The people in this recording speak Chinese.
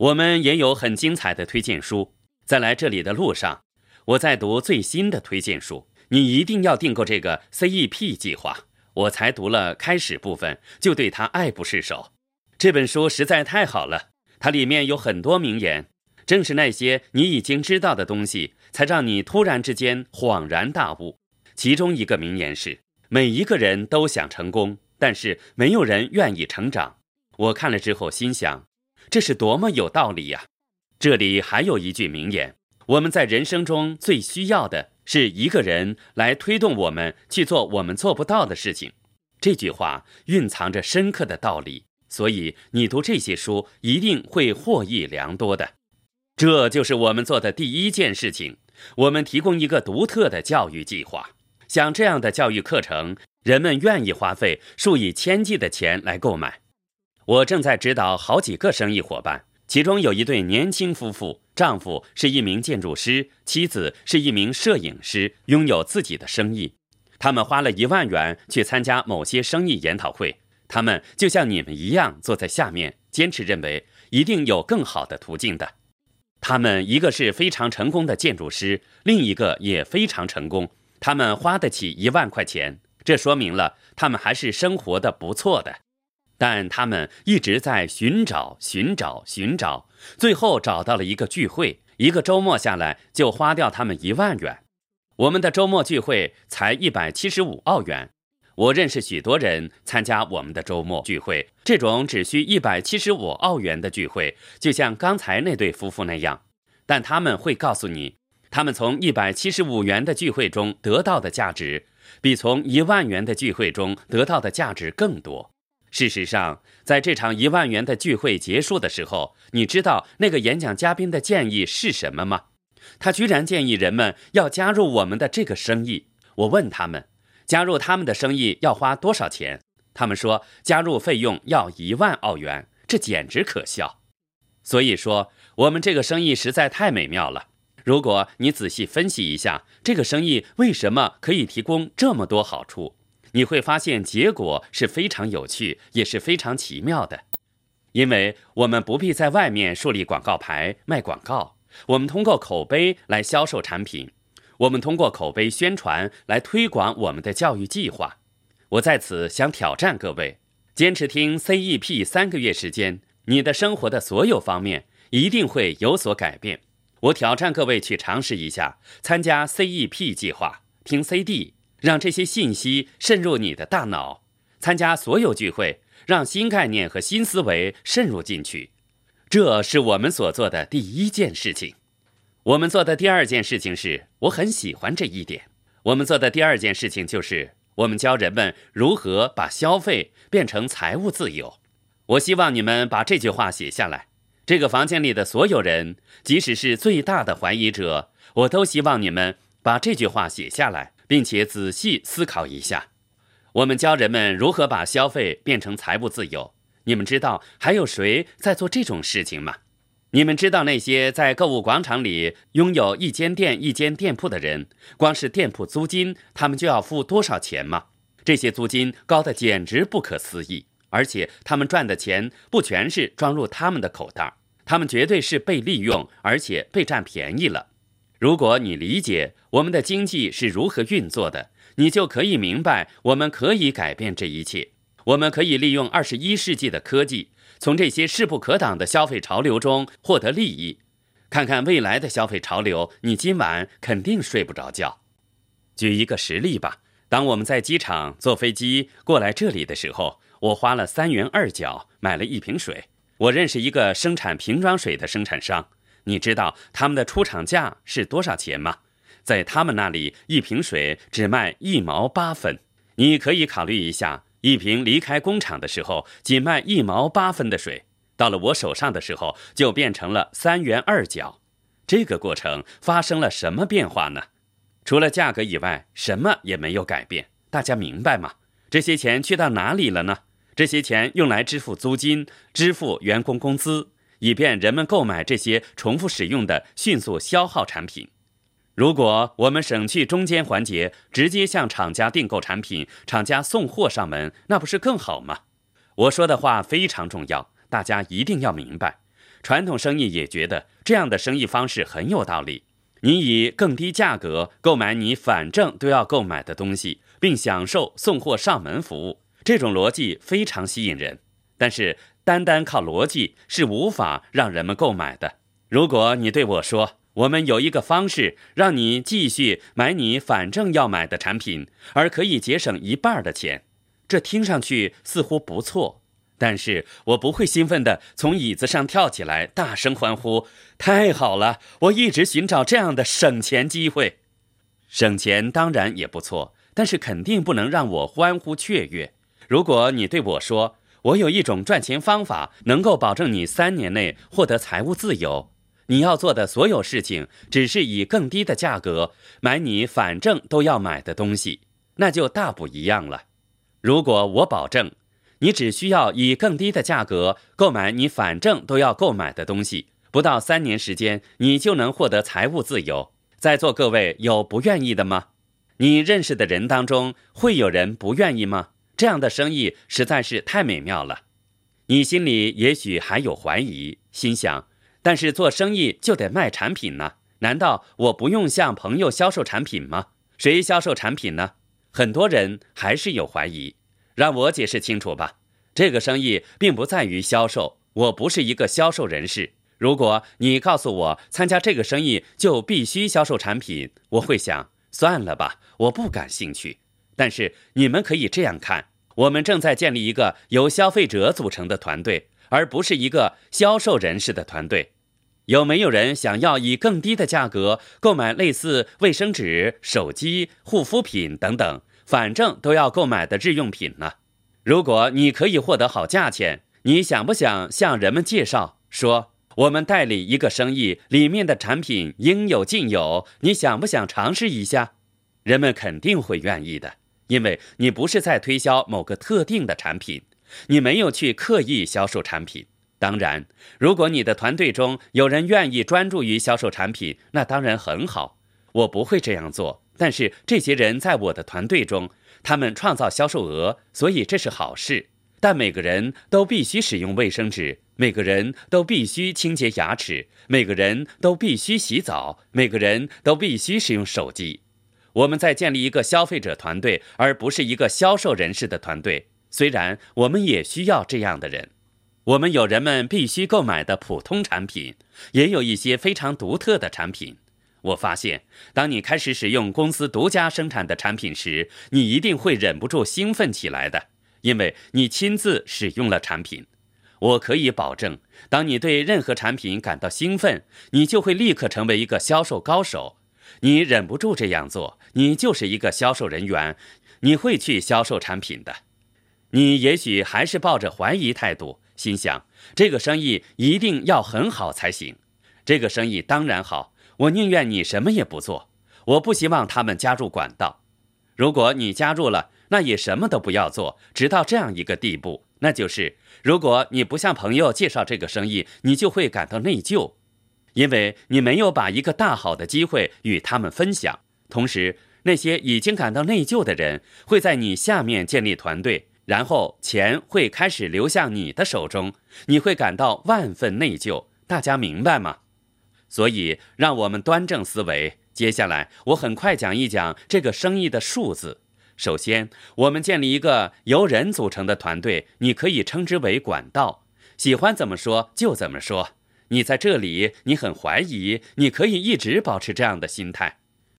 我们也有很精彩的推荐书。在来这里的路上，我在读最新的推荐书。你一定要订购这个 CEP 计划。我才读了开始部分，就对他爱不释手。这本书实在太好了，它里面有很多名言，正是那些你已经知道的东西，才让你突然之间恍然大悟。其中一个名言是：每一个人都想成功，但是没有人愿意成长。我看了之后心想，这是多么有道理呀！这里还有一句名言：我们在人生中最需要的。是一个人来推动我们去做我们做不到的事情，这句话蕴藏着深刻的道理，所以你读这些书一定会获益良多的。这就是我们做的第一件事情，我们提供一个独特的教育计划。像这样的教育课程，人们愿意花费数以千计的钱来购买。我正在指导好几个生意伙伴。其中有一对年轻夫妇，丈夫是一名建筑师，妻子是一名摄影师，拥有自己的生意。他们花了一万元去参加某些生意研讨会。他们就像你们一样坐在下面，坚持认为一定有更好的途径的。他们一个是非常成功的建筑师，另一个也非常成功。他们花得起一万块钱，这说明了他们还是生活的不错的。但他们一直在寻找、寻找、寻找，最后找到了一个聚会。一个周末下来就花掉他们一万元。我们的周末聚会才一百七十五澳元。我认识许多人参加我们的周末聚会，这种只需一百七十五澳元的聚会，就像刚才那对夫妇那样。但他们会告诉你，他们从一百七十五元的聚会中得到的价值，比从一万元的聚会中得到的价值更多。事实上，在这场一万元的聚会结束的时候，你知道那个演讲嘉宾的建议是什么吗？他居然建议人们要加入我们的这个生意。我问他们，加入他们的生意要花多少钱？他们说，加入费用要一万澳元，这简直可笑。所以说，我们这个生意实在太美妙了。如果你仔细分析一下，这个生意为什么可以提供这么多好处？你会发现结果是非常有趣，也是非常奇妙的，因为我们不必在外面树立广告牌卖广告，我们通过口碑来销售产品，我们通过口碑宣传来推广我们的教育计划。我在此想挑战各位，坚持听 CEP 三个月时间，你的生活的所有方面一定会有所改变。我挑战各位去尝试一下，参加 CEP 计划，听 CD。让这些信息渗入你的大脑，参加所有聚会，让新概念和新思维渗入进去。这是我们所做的第一件事情。我们做的第二件事情是，我很喜欢这一点。我们做的第二件事情就是，我们教人们如何把消费变成财务自由。我希望你们把这句话写下来。这个房间里的所有人，即使是最大的怀疑者，我都希望你们把这句话写下来。并且仔细思考一下，我们教人们如何把消费变成财务自由。你们知道还有谁在做这种事情吗？你们知道那些在购物广场里拥有一间店、一间店铺的人，光是店铺租金，他们就要付多少钱吗？这些租金高的简直不可思议，而且他们赚的钱不全是装入他们的口袋，他们绝对是被利用，而且被占便宜了。如果你理解我们的经济是如何运作的，你就可以明白我们可以改变这一切。我们可以利用二十一世纪的科技，从这些势不可挡的消费潮流中获得利益。看看未来的消费潮流，你今晚肯定睡不着觉。举一个实例吧。当我们在机场坐飞机过来这里的时候，我花了三元二角买了一瓶水。我认识一个生产瓶装水的生产商。你知道他们的出厂价是多少钱吗？在他们那里，一瓶水只卖一毛八分。你可以考虑一下，一瓶离开工厂的时候仅卖一毛八分的水，到了我手上的时候就变成了三元二角。这个过程发生了什么变化呢？除了价格以外，什么也没有改变。大家明白吗？这些钱去到哪里了呢？这些钱用来支付租金，支付员工工资。以便人们购买这些重复使用的迅速消耗产品。如果我们省去中间环节，直接向厂家订购产品，厂家送货上门，那不是更好吗？我说的话非常重要，大家一定要明白。传统生意也觉得这样的生意方式很有道理。你以更低价格购买你反正都要购买的东西，并享受送货上门服务，这种逻辑非常吸引人。但是，单单靠逻辑是无法让人们购买的。如果你对我说，我们有一个方式让你继续买你反正要买的产品，而可以节省一半的钱，这听上去似乎不错。但是我不会兴奋地从椅子上跳起来，大声欢呼：“太好了！我一直寻找这样的省钱机会。省钱当然也不错，但是肯定不能让我欢呼雀跃。如果你对我说，我有一种赚钱方法，能够保证你三年内获得财务自由，你要做的所有事情只是以更低的价格买你反正都要买的东西，那就大不一样了。如果我保证。你只需要以更低的价格购买你反正都要购买的东西，不到三年时间，你就能获得财务自由。在座各位有不愿意的吗？你认识的人当中会有人不愿意吗？这样的生意实在是太美妙了。你心里也许还有怀疑，心想：但是做生意就得卖产品呢？难道我不用向朋友销售产品吗？谁销售产品呢？很多人还是有怀疑。让我解释清楚吧，这个生意并不在于销售，我不是一个销售人士。如果你告诉我参加这个生意就必须销售产品，我会想算了吧，我不感兴趣。但是你们可以这样看，我们正在建立一个由消费者组成的团队，而不是一个销售人士的团队。有没有人想要以更低的价格购买类似卫生纸、手机、护肤品等等？反正都要购买的日用品呢。如果你可以获得好价钱，你想不想向人们介绍说我们代理一个生意，里面的产品应有尽有？你想不想尝试一下？人们肯定会愿意的，因为你不是在推销某个特定的产品，你没有去刻意销售产品。当然，如果你的团队中有人愿意专注于销售产品，那当然很好。我不会这样做。但是这些人在我的团队中，他们创造销售额，所以这是好事。但每个人都必须使用卫生纸，每个人都必须清洁牙齿，每个人都必须洗澡，每个人都必须使用手机。我们在建立一个消费者团队，而不是一个销售人士的团队。虽然我们也需要这样的人，我们有人们必须购买的普通产品，也有一些非常独特的产品。我发现，当你开始使用公司独家生产的产品时，你一定会忍不住兴奋起来的，因为你亲自使用了产品。我可以保证，当你对任何产品感到兴奋，你就会立刻成为一个销售高手。你忍不住这样做，你就是一个销售人员，你会去销售产品的。你也许还是抱着怀疑态度，心想这个生意一定要很好才行。这个生意当然好。我宁愿你什么也不做，我不希望他们加入管道。如果你加入了，那也什么都不要做，直到这样一个地步，那就是如果你不向朋友介绍这个生意，你就会感到内疚，因为你没有把一个大好的机会与他们分享。同时，那些已经感到内疚的人会在你下面建立团队，然后钱会开始流向你的手中，你会感到万分内疚。大家明白吗？所以，让我们端正思维。接下来，我很快讲一讲这个生意的数字。首先，我们建立一个由人组成的团队，你可以称之为管道。喜欢怎么说就怎么说。你在这里，你很怀疑，你可以一直保持这样的心态。